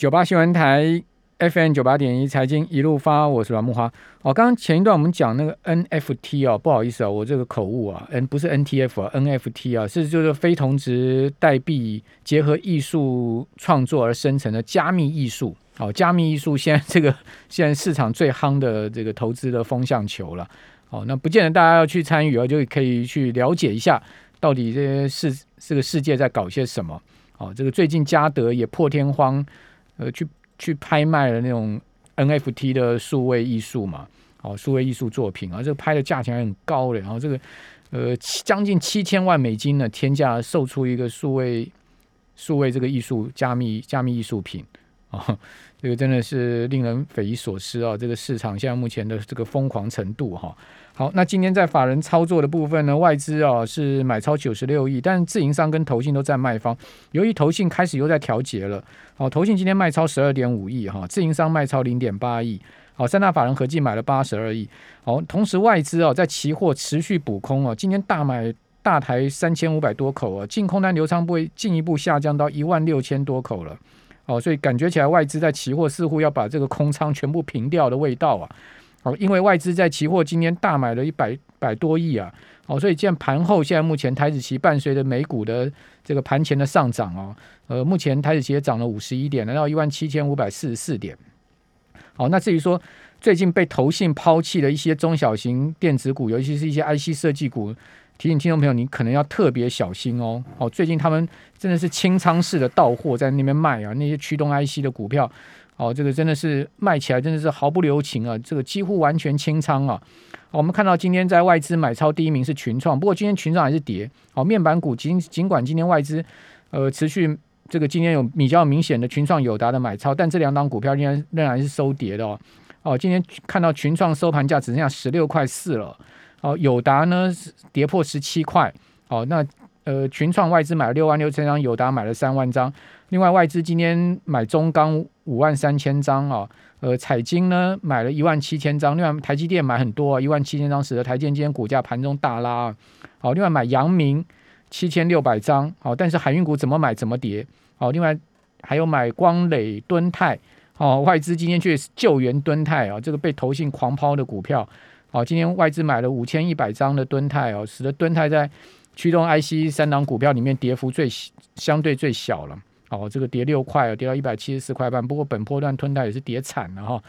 九八新闻台 FM 九八点一财经一路发，我是阮木花。哦，刚刚前一段我们讲那个 NFT 哦，不好意思啊，我这个口误啊，N 不是 NTF 啊，NFT 啊是就是非同值代币结合艺术创作而生成的加密艺术。哦，加密艺术现在这个 现在市场最夯的这个投资的风向球了。哦，那不见得大家要去参与啊，就可以去了解一下到底这些世这个世界在搞些什么。哦，这个最近嘉德也破天荒。呃，去去拍卖了那种 NFT 的数位艺术嘛，哦，数位艺术作品啊，这个拍的价钱还很高的，然后这个呃将近七千万美金的天价售出一个数位数位这个艺术加密加密艺术品 啊，这个真的是令人匪夷所思啊！这个市场现在目前的这个疯狂程度哈。好，那今天在法人操作的部分呢，外资啊是买超九十六亿，但自营商跟投信都在卖方。由于投信开始又在调节了，好，投信今天卖超十二点五亿哈，自营商卖超零点八亿，好，三大法人合计买了八十二亿。好，同时外资啊在期货持续补空啊，今天大买大台三千五百多口啊，净空单流仓不会进一步下降到一万六千多口了。哦，所以感觉起来外资在期货似乎要把这个空仓全部平掉的味道啊。好，因为外资在期货今天大买了一百百多亿啊，好，所以现在盘后现在目前台子期伴随着美股的这个盘前的上涨哦，呃，目前台子期也涨了五十一点，来到一万七千五百四十四点。好，那至于说最近被投信抛弃的一些中小型电子股，尤其是一些 IC 设计股，提醒听众朋友，你可能要特别小心哦。哦，最近他们真的是清仓式的到货在那边卖啊，那些驱动 IC 的股票。哦，这个真的是卖起来真的是毫不留情啊！这个几乎完全清仓啊！我们看到今天在外资买超第一名是群创，不过今天群创还是跌。哦，面板股尽尽管今天外资呃持续这个今天有比较明显的群创友达的买超，但这两档股票仍然仍然是收跌的哦。哦，今天看到群创收盘价只剩下十六块四了。哦，友达呢跌破十七块。哦，那呃群创外资买了六万六千张，友达买了三万张。另外外资今天买中钢五万三千张啊，呃，彩金呢买了一万七千张，另外台积电买很多啊，一万七千张，使得台积电今天股价盘中大拉。好，另外买阳明七千六百张，好，但是海运股怎么买怎么跌。好，另外还有买光磊、敦泰，好，外资今天去救援敦泰啊，这个被投信狂抛的股票，好，今天外资买了五千一百张的敦泰哦，使得敦泰在驱动 IC 三档股票里面跌幅最相对最小了。哦，这个跌六块，跌到一百七十四块半。不过本波段吞泰也是跌惨了哈。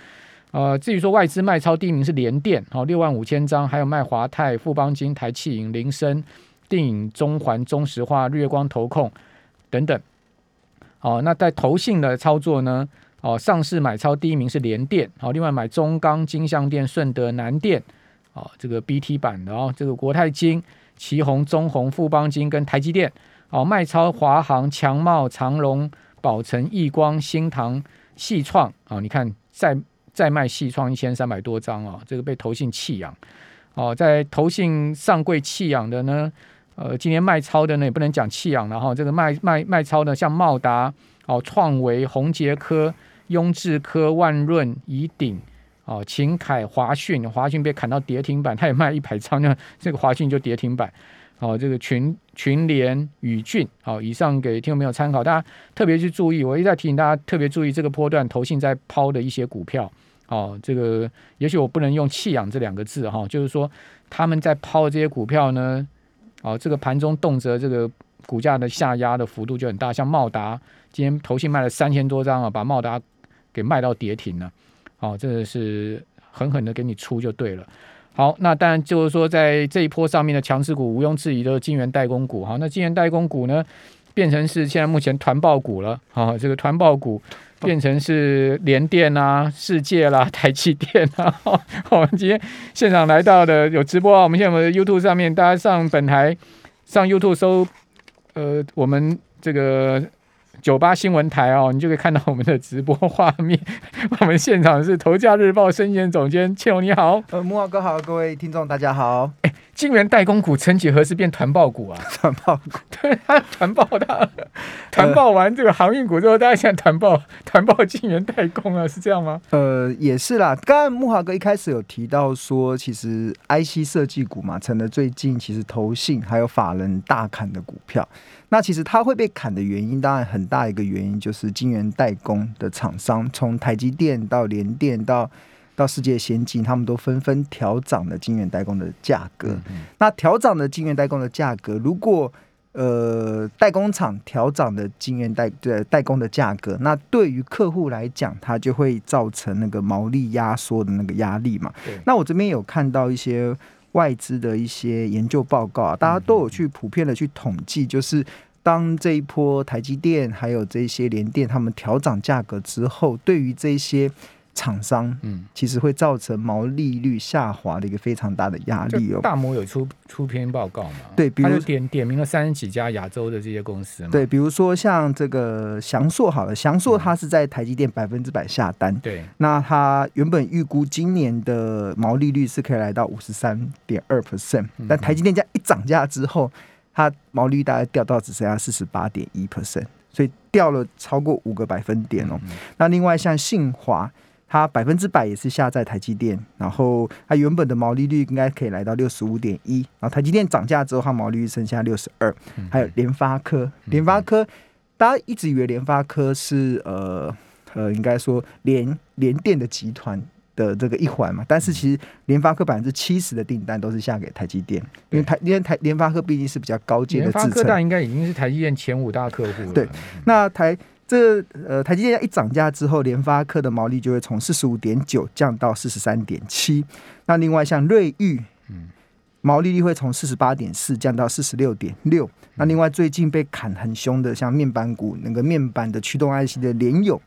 呃，至于说外资卖超第一名是联电，好六万五千张，还有卖华泰、富邦金、台气银、林森、电影、中环、中石化、日月光投控等等。哦，那在投信的操作呢？哦，上市买超第一名是联电，好，另外买中钢、金相电、顺德、南电，哦，这个 BT 版的哦，这个国泰金、旗宏、中宏、富邦金跟台积电。哦，卖超华航、强茂、长荣、宝成、亿光、新唐、细创啊！你看，再再卖细创一千三百多张啊！这个被投信弃养哦，在投信上柜弃养的呢，呃，今年卖超的呢也不能讲弃养了哈。这个卖卖卖超的，像茂达、哦创维、宏杰科、雍智科、万润、宜鼎、哦秦凯、华讯，华讯被砍到跌停板，他也卖一百张，那 这个华讯就跌停板。好，这个群群联宇俊，好，以上给听众朋友参考，大家特别去注意。我一再提醒大家特别注意这个波段投信在抛的一些股票。好，这个也许我不能用弃养这两个字哈，就是说他们在抛这些股票呢，哦，这个盘中动辄这个股价的下压的幅度就很大，像茂达今天投信卖了三千多张啊，把茂达给卖到跌停了。好，这个是狠狠的给你出就对了。好，那当然就是说，在这一波上面的强势股，毋庸置疑的晶圆代工股。好，那晶圆代工股呢，变成是现在目前团爆股了。好，这个团爆股变成是联电啊、世界啦、台积电啊。好，我们今天现场来到的有直播啊，我们现在我们 YouTube 上面，大家上本台上 YouTube 搜，呃，我们这个。九八新闻台哦，你就可以看到我们的直播画面。我们现场是《头家日报》生鲜总监倩荣，你好。呃，木华哥好，各位听众大家好。哎，金圆代工股曾几何时变团爆股啊？团爆股，对，他团爆它，团爆完这个航运股之后，大家现在团爆团爆金圆代工啊，是这样吗？呃，也是啦。刚刚木华哥一开始有提到说，其实 IC 设计股嘛，成了最近其实投信还有法人大砍的股票。那其实它会被砍的原因，当然很大一个原因就是晶圆代工的厂商，从台积电到联电到到世界先进，他们都纷纷调涨了晶圆代工的价格。那调涨的晶圆代工的价格，如果呃代工厂调涨的晶圆代的代工的价格，那对于客户来讲，它就会造成那个毛利压缩的那个压力嘛。那我这边有看到一些。外资的一些研究报告啊，大家都有去普遍的去统计，就是当这一波台积电还有这些联电他们调涨价格之后，对于这些。厂商，嗯，其实会造成毛利率下滑的一个非常大的压力哦。大摩有出出篇报告嘛？对，比如点点名了三十几家亚洲的这些公司。对，比如说像这个翔硕，好了，翔硕它是在台积电百分之百下单。对，那它原本预估今年的毛利率是可以来到五十三点二 percent，但台积电价一涨价之后，它毛利率大概掉到只剩下四十八点一 percent，所以掉了超过五个百分点哦。那另外像信华。它百分之百也是下在台积电，然后它原本的毛利率应该可以来到六十五点一，然后台积电涨价之后，它毛利率剩下六十二。还有联发科，联发科大家一直以为联发科是呃呃，应该说联联电的集团的这个一环嘛，但是其实联发科百分之七十的订单都是下给台积电，因为台因为台联发科毕竟是比较高阶的制程，大应该已经是台积电前五大客户了。对，那台。这呃，台积电一涨价之后，联发科的毛利就会从四十五点九降到四十三点七。那另外像瑞昱，嗯，毛利率会从四十八点四降到四十六点六。那另外最近被砍很凶的，像面板股那个面板的驱动 IC 的联友，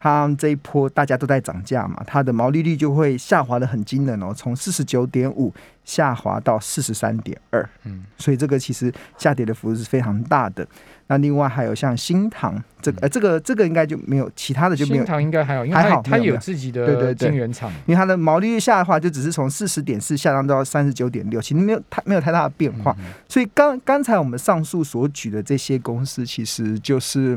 它这一波大家都在涨价嘛，它的毛利率就会下滑的很惊人哦，从四十九点五下滑到四十三点二。嗯，所以这个其实下跌的幅度是非常大的。那另外还有像新唐这个，呃，这个这个应该就没有其他的就没有。新唐应该还有，还好，它有自己的对对晶圆厂。因为它的毛利率下的话，就只是从四十点四下降到三十九点六，其实没有太没有太大的变化。所以刚刚才我们上述所举的这些公司，其实就是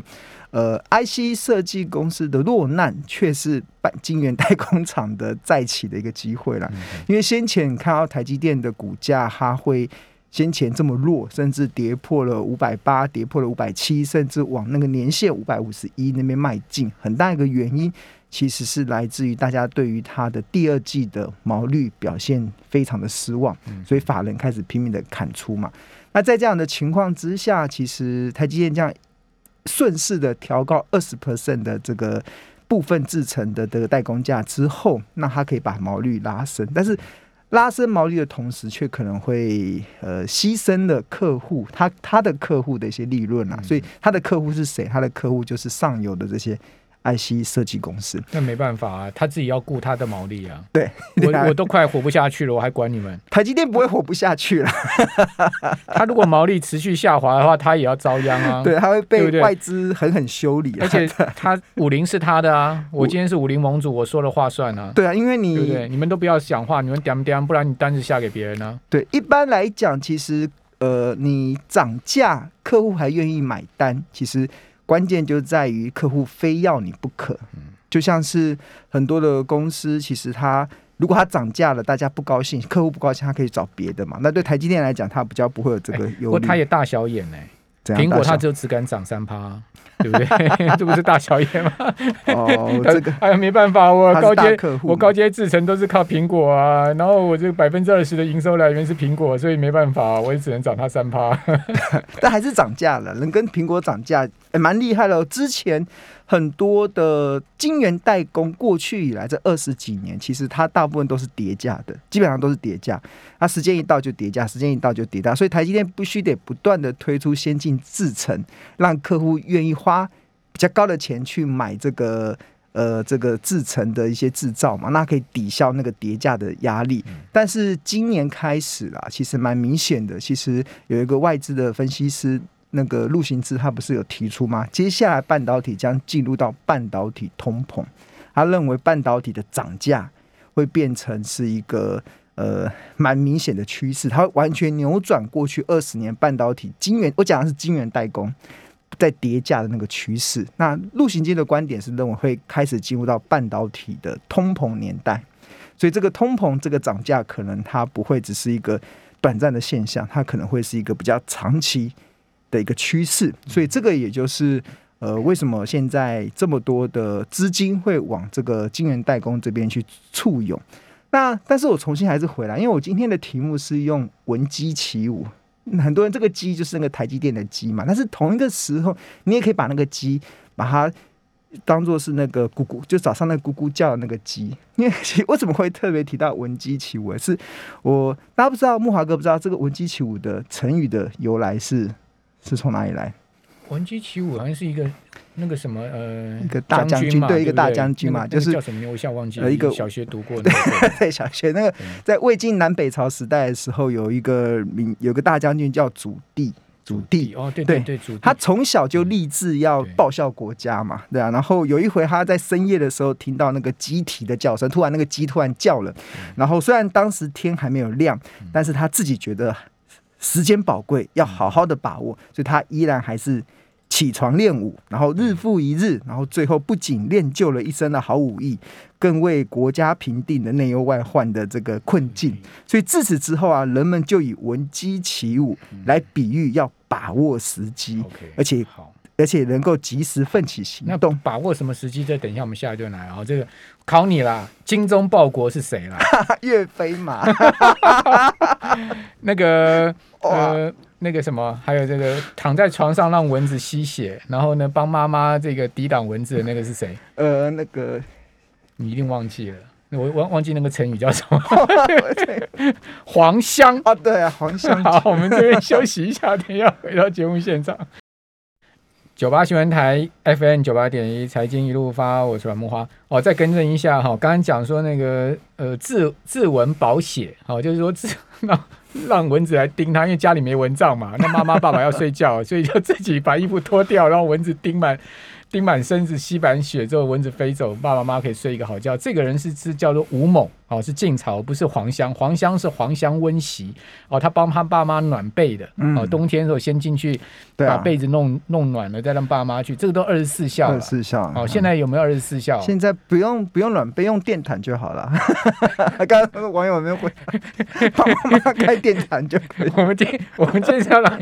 呃，IC 设计公司的落难，却是半晶圆代工厂的再起的一个机会了。因为先前看到台积电的股价，它会。先前这么弱，甚至跌破了五百八，跌破了五百七，甚至往那个年限五百五十一那边迈进。很大一个原因，其实是来自于大家对于它的第二季的毛率表现非常的失望，所以法人开始拼命的砍出嘛。那在这样的情况之下，其实台积电这样顺势的调高二十 percent 的这个部分制成的这个代工价之后，那它可以把毛率拉升，但是。拉升毛利的同时，却可能会呃牺牲了客户他他的客户的一些利润啊，所以他的客户是谁？他的客户就是上游的这些。IC 设计公司，那没办法啊，他自己要顾他的毛利啊。对，我我都快活不下去了，我还管你们？台积电不会活不下去了。他如果毛利持续下滑的话，他也要遭殃啊。对，他会被外资狠狠修理。而且他 五菱是他的啊，我今天是五菱盟主，我说了话算啊。对啊，因为你对不对？你们都不要讲话，你们点不点？不然你单子下给别人呢？对，一般来讲，其实呃，你涨价，客户还愿意买单，其实。关键就在于客户非要你不可，就像是很多的公司，其实它如果它涨价了，大家不高兴，客户不高兴，他可以找别的嘛。那对台积电来讲，它比较不会有这个忧虑。不过它也大小眼哎，苹果它就只敢涨三趴。对不对？这不是大小眼吗？哦，这个哎呀，没办法，我高阶我高阶制成都是靠苹果啊，然后我这个百分之二十的营收来源是苹果，所以没办法，我也只能涨它三趴。但还是涨价了，能跟苹果涨价，哎，蛮厉害了。之前很多的晶圆代工，过去以来这二十几年，其实它大部分都是叠加的，基本上都是叠加。它时间一到就叠加，时间一到就叠加，所以台积电必须得不断的推出先进制程，让客户愿意花。花比较高的钱去买这个呃这个制成的一些制造嘛，那可以抵消那个叠价的压力。但是今年开始啦，其实蛮明显的，其实有一个外资的分析师那个陆行之，他不是有提出吗？接下来半导体将进入到半导体通膨，他认为半导体的涨价会变成是一个呃蛮明显的趋势，它完全扭转过去二十年半导体晶圆，我讲的是晶圆代工在叠价的那个趋势。那陆行基的观点是认为会开始进入到半导体的通膨年代，所以这个通膨这个涨价可能它不会只是一个短暂的现象，它可能会是一个比较长期的一个趋势。所以这个也就是呃为什么现在这么多的资金会往这个晶圆代工这边去簇拥。那但是我重新还是回来，因为我今天的题目是用闻鸡起舞。很多人这个鸡就是那个台积电的鸡嘛，但是同一个时候，你也可以把那个鸡把它当做是那个咕咕，就早上那咕咕叫的那个鸡。因为为什么会特别提到闻鸡起舞？是我大家不知道，木华哥不知道这个闻鸡起舞的成语的由来是是从哪里来？闻鸡起舞好像是一个那个什么呃，一个大将军嘛，对，一个大将军嘛，就是叫什么名？我一下忘记了。呃一个小学读过那个。在小学那个在魏晋南北朝时代的时候，有一个名有个大将军叫祖棣，祖棣。哦，对对对，祖他从小就立志要报效国家嘛，对啊。然后有一回他在深夜的时候听到那个鸡啼的叫声，突然那个鸡突然叫了，然后虽然当时天还没有亮，但是他自己觉得时间宝贵，要好好的把握，所以他依然还是起床练武，然后日复一日，然后最后不仅练就了一身的好武艺，更为国家平定了内忧外患的这个困境。所以自此之后啊，人们就以闻鸡起舞来比喻要把握时机，而且好。而且能够及时奋起行那动。把握什么时机？再等一下我们下一段来啊、这个考你啦，精忠报国是谁啦？岳飞嘛，那个 呃，那个什么，还有这个躺在床上让蚊子吸血，然后呢帮妈妈这个抵挡蚊子的那个是谁？呃，那个你一定忘记了。那我忘忘记那个成语叫什么？黄香。啊，对啊，黄香好，我们这边休息一下，等一下回到节目现场。九八新闻台 FM 九八点一财经一路发，我是阮木花。哦，再更正一下哈，刚刚讲说那个呃自自蚊保血，好、就是说自 让让蚊子来叮他，因为家里没蚊帐嘛，那妈妈爸爸要睡觉，所以就自己把衣服脱掉，让蚊子叮满叮满身子，吸满血之后，蚊子飞走，爸爸妈妈可以睡一个好觉。这个人是是叫做吴猛，哦，是晋朝，不是黄香。黄香是黄香温席，哦，他帮他爸妈暖被的，嗯哦，冬天的时候先进去把被子弄弄暖了，再让爸妈去，这个都二十四孝了二十。四孝。哦，现在有没有二十四孝？现在不用不用暖被，用电毯就好了。刚刚网友有没有回答？帮妈妈开电毯就可以。我们今我们今天是要让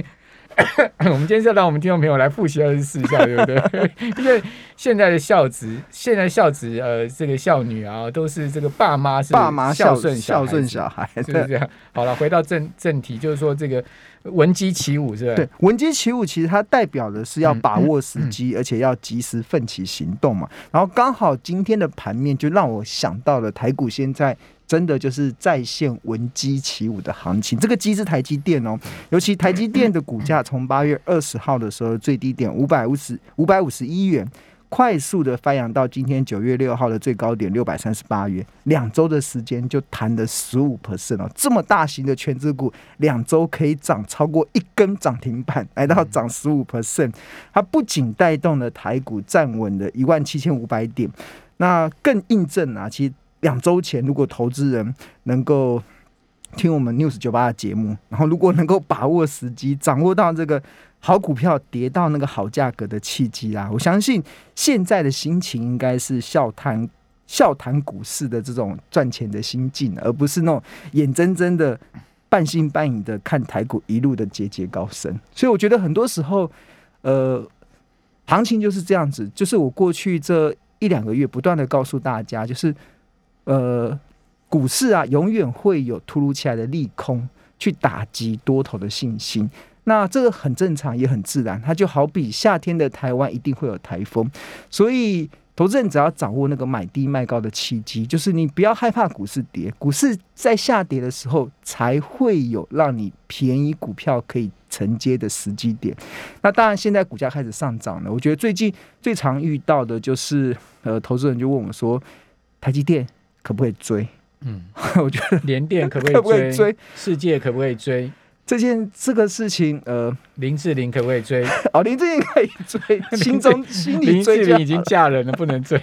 我们今天是要让我们听众朋友来复习二十四孝，对不对？因为现在的孝子，现在孝子呃，这个孝女啊，都是这个爸妈是爸妈孝顺孝顺小小孩，是不是这样？好了，回到正正题，就是说这个闻鸡起舞，是吧？对，闻鸡起舞其实它代表的是要把握时嗯机，而且要及时奋起行动嘛。然后刚好今天的盘面就让我想到了台股现在真的就是在线闻鸡起舞的行情。这个鸡是台积电哦，尤其台积电的股价从八月二十号的时候最低点五百五十五百五十一元。快速的翻扬到今天九月六号的最高点六百三十八元，两周的时间就弹了十五 percent 哦，这么大型的全资股，两周可以涨超过一根涨停板，来到涨十五 percent，它不仅带动了台股站稳了一万七千五百点，那更印证啊，其实两周前如果投资人能够听我们 News 九八的节目，然后如果能够把握时机，掌握到这个好股票跌到那个好价格的契机啦，我相信现在的心情应该是笑谈笑谈股市的这种赚钱的心境，而不是那种眼睁睁的半信半疑的看台股一路的节节高升。所以我觉得很多时候，呃，行情就是这样子，就是我过去这一两个月不断的告诉大家，就是呃，股市啊，永远会有突如其来的利空去打击多头的信心。那这个很正常，也很自然。它就好比夏天的台湾一定会有台风，所以投资人只要掌握那个买低卖高的契机，就是你不要害怕股市跌，股市在下跌的时候才会有让你便宜股票可以承接的时机点。那当然，现在股价开始上涨了。我觉得最近最常遇到的就是，呃，投资人就问我说，台积电可不可以追？嗯，我觉得联电可不可以可不可以追世界可不可以追？这件这个事情，呃，林志玲可不可以追？哦，林志玲可以追，心中心里林志玲已经嫁人了，不能追。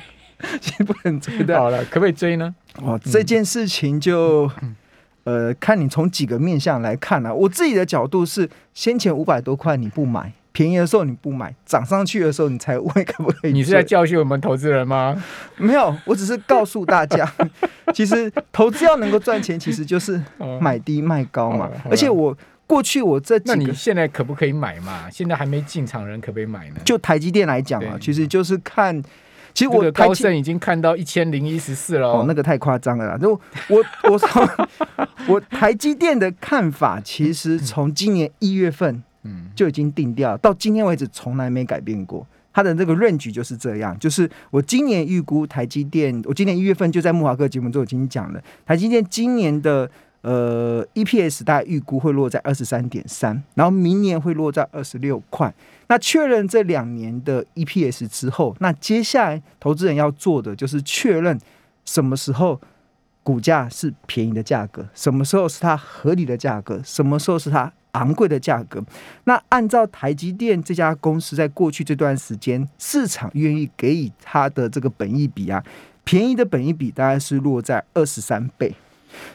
不能追的。好了，可不可以追呢？哦，这件事情就，嗯呃，看你从几个面向来看啊。我自己的角度是，先前五百多块你不买，便宜的时候你不买，涨上去的时候你才问可不可以。你是在教训我们投资人吗？没有，我只是告诉大家，其实投资要能够赚钱，其实就是买低卖高嘛。而且我过去我这那你现在可不可以买嘛？现在还没进场人可不可以买呢？就台积电来讲啊，其实就是看。其实我高盛已经看到一千零一十四了哦，那个太夸张了啦！就我我我台积电的看法，其实从今年一月份嗯就已经定掉，到今天为止从来没改变过。它的这个论据就是这样，就是我今年预估台积电，我今年一月份就在木华哥节目中已经讲了，台积电今年的。呃，EPS 大概预估会落在二十三点三，然后明年会落在二十六块。那确认这两年的 EPS 之后，那接下来投资人要做的就是确认什么时候股价是便宜的价格，什么时候是它合理的价格，什么时候是它昂贵的价格。那按照台积电这家公司在过去这段时间，市场愿意给予它的这个本益比啊，便宜的本益比大概是落在二十三倍。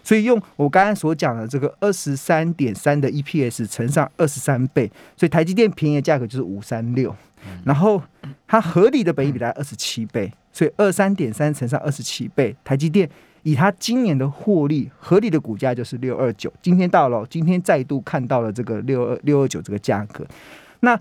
所以用我刚才所讲的这个二十三点三的 EPS 乘上二十三倍，所以台积电便宜的价格就是五三六，然后它合理的本益比大概二十七倍，所以二三点三乘上二十七倍，台积电以它今年的获利合理的股价就是六二九，今天到了，今天再度看到了这个六二六二九这个价格，那。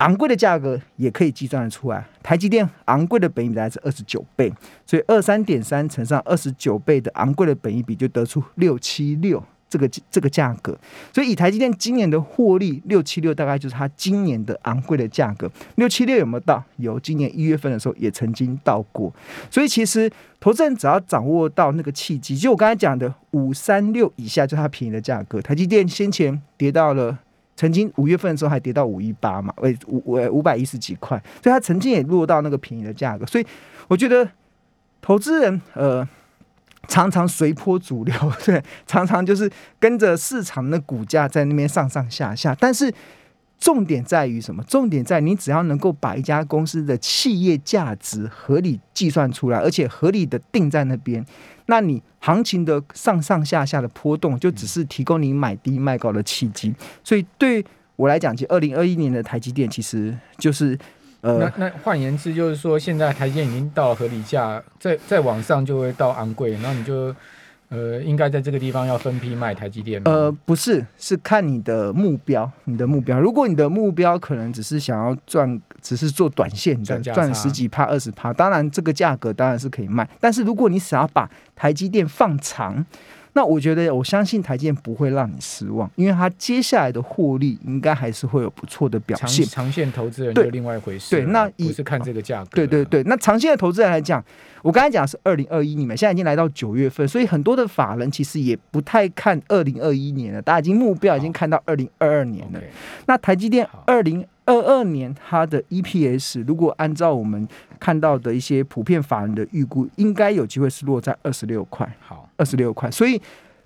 昂贵的价格也可以计算得出来，台积电昂贵的本益比大概是二十九倍，所以二三点三乘上二十九倍的昂贵的本益比就得出六七六这个这个价格，所以以台积电今年的获利六七六大概就是它今年的昂贵的价格，六七六有没有到？有，今年一月份的时候也曾经到过，所以其实投资人只要掌握到那个契机，就我刚才讲的五三六以下就是它便宜的价格，台积电先前跌到了。曾经五月份的时候还跌到五一八嘛，为五五五百一十几块，所以它曾经也落到那个便宜的价格。所以我觉得投资人呃常常随波逐流，对，常常就是跟着市场的股价在那边上上下下。但是重点在于什么？重点在你只要能够把一家公司的企业价值合理计算出来，而且合理的定在那边。那你行情的上上下下的波动，就只是提供你买低卖高的契机。所以对我来讲，其实二零二一年的台积电，其实就是呃，那那换言之，就是说现在台积电已经到合理价，再再往上就会到昂贵，然后你就。呃，应该在这个地方要分批卖台积电。呃，不是，是看你的目标，你的目标。如果你的目标可能只是想要赚，只是做短线的，赚十几趴、二十趴，当然这个价格当然是可以卖。但是如果你想要把台积电放长，那我觉得，我相信台积电不会让你失望，因为它接下来的获利应该还是会有不错的表现。长线投资人就另外一回事。对，那不是看这个价格。对对对，那长线的投资人来讲，我刚才讲是二零二一年，现在已经来到九月份，所以很多的法人其实也不太看二零二一年了，大家已经目标已经看到二零二二年了。那台积电二零。二二年它的 EPS 如果按照我们看到的一些普遍法人的预估，应该有机会是落在二十六块。好，二十六块。所以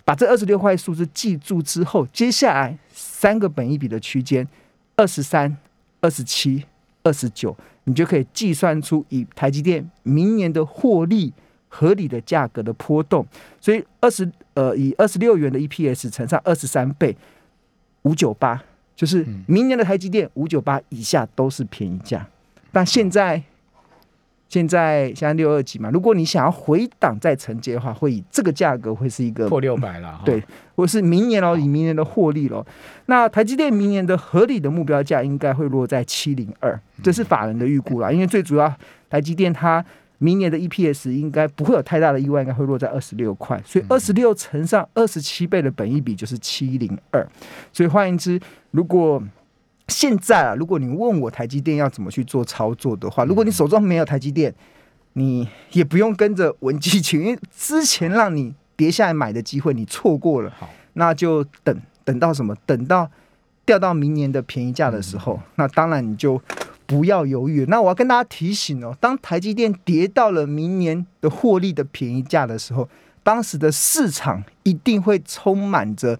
把这二十六块数字记住之后，接下来三个本一比的区间，二十三、二十七、二十九，你就可以计算出以台积电明年的获利合理的价格的波动。所以二十呃，以二十六元的 EPS 乘上二十三倍，五九八。就是明年的台积电五九八以下都是便宜价，但现在现在现在六二几嘛，如果你想要回档再承接的话，会以这个价格会是一个破六百了，对，或是明年哦，以明年的获利咯。那台积电明年的合理的目标价应该会落在七零二，这是法人的预估啦，因为最主要台积电它。明年的 EPS 应该不会有太大的意外，应该会落在二十六块，所以二十六乘上二十七倍的本益比就是七零二。所以换言之，如果现在啊，如果你问我台积电要怎么去做操作的话，如果你手中没有台积电，你也不用跟着文基群，因为之前让你跌下来买的机会你错过了，那就等等到什么？等到掉到明年的便宜价的时候，那当然你就。不要犹豫。那我要跟大家提醒哦，当台积电跌到了明年的获利的便宜价的时候，当时的市场一定会充满着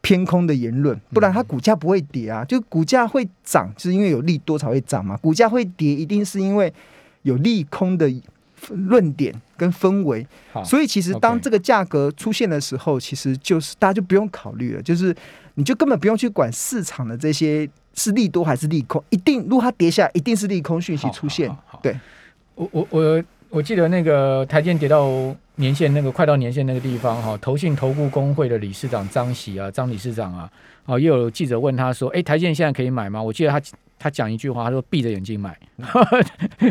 偏空的言论，不然它股价不会跌啊。就股价会涨，就是因为有利多才会涨嘛。股价会跌，一定是因为有利空的论点跟氛围。好，所以其实当这个价格出现的时候，其实就是大家就不用考虑了，就是你就根本不用去管市场的这些是利多还是利空，一定如果它跌下，一定是利空讯息出现。对，我我我我记得那个台建跌到年线那个快到年线那个地方哈，投信投顾工会的理事长张喜啊，张理事长啊，哦，又有记者问他说，哎，台建现在可以买吗？我记得他他讲一句话，他说闭着眼睛买。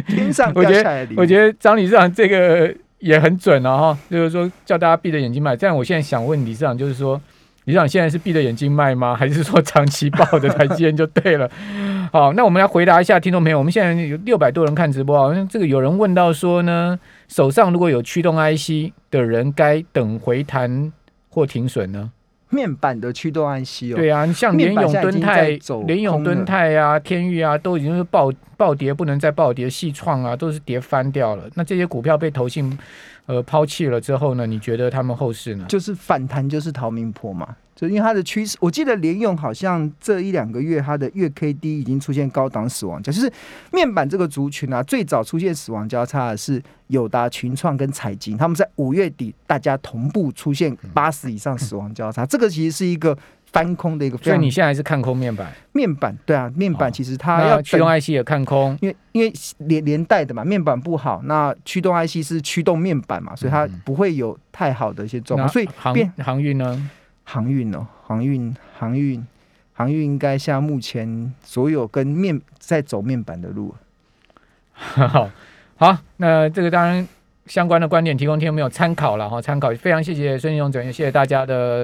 天上掉下来的，我觉得张理事长这个也很准了、哈，就是说叫大家闭着眼睛买。但我现在想问理事长，就是说，理事长现在是闭着眼睛卖吗？还是说长期抱着台积电就对了？好，那我们来回答一下听众朋友。我们现在有六百多人看直播好像这个有人问到说呢，手上如果有驱动 IC 的人，该等回弹或停损呢？面板的驱动 IC 哦，对啊，你像联永、敦泰联永、敦泰啊、天域啊，都已经是暴暴跌，不能再暴跌，细创啊都是跌翻掉了。那这些股票被投信呃抛弃了之后呢？你觉得他们后市呢？就是反弹就是逃命坡嘛，就因为它的趋势，我记得联用好像这一两个月它的月 K D 已经出现高档死亡交，就是面板这个族群啊，最早出现死亡交叉的是友达、群创跟彩晶，他们在五月底大家同步出现八十以上死亡交叉，这个其实是一个翻空的一个所以你现在是看空面板，面板对啊，面板哦其实它要那驱动等 IC 也看空，因为因为连连带的嘛，面板不好，那驱动 IC 是驱动面板嘛，所以它嗯。不会有太好的一些状那况，所以航变航运呢？航运哦，航运航运航运应该像目前所有跟面在走面板的路。好，好，那这个当然相关的观点提供听众朋友参考了哈，参考。非常谢谢孙勇总，也谢谢大家的。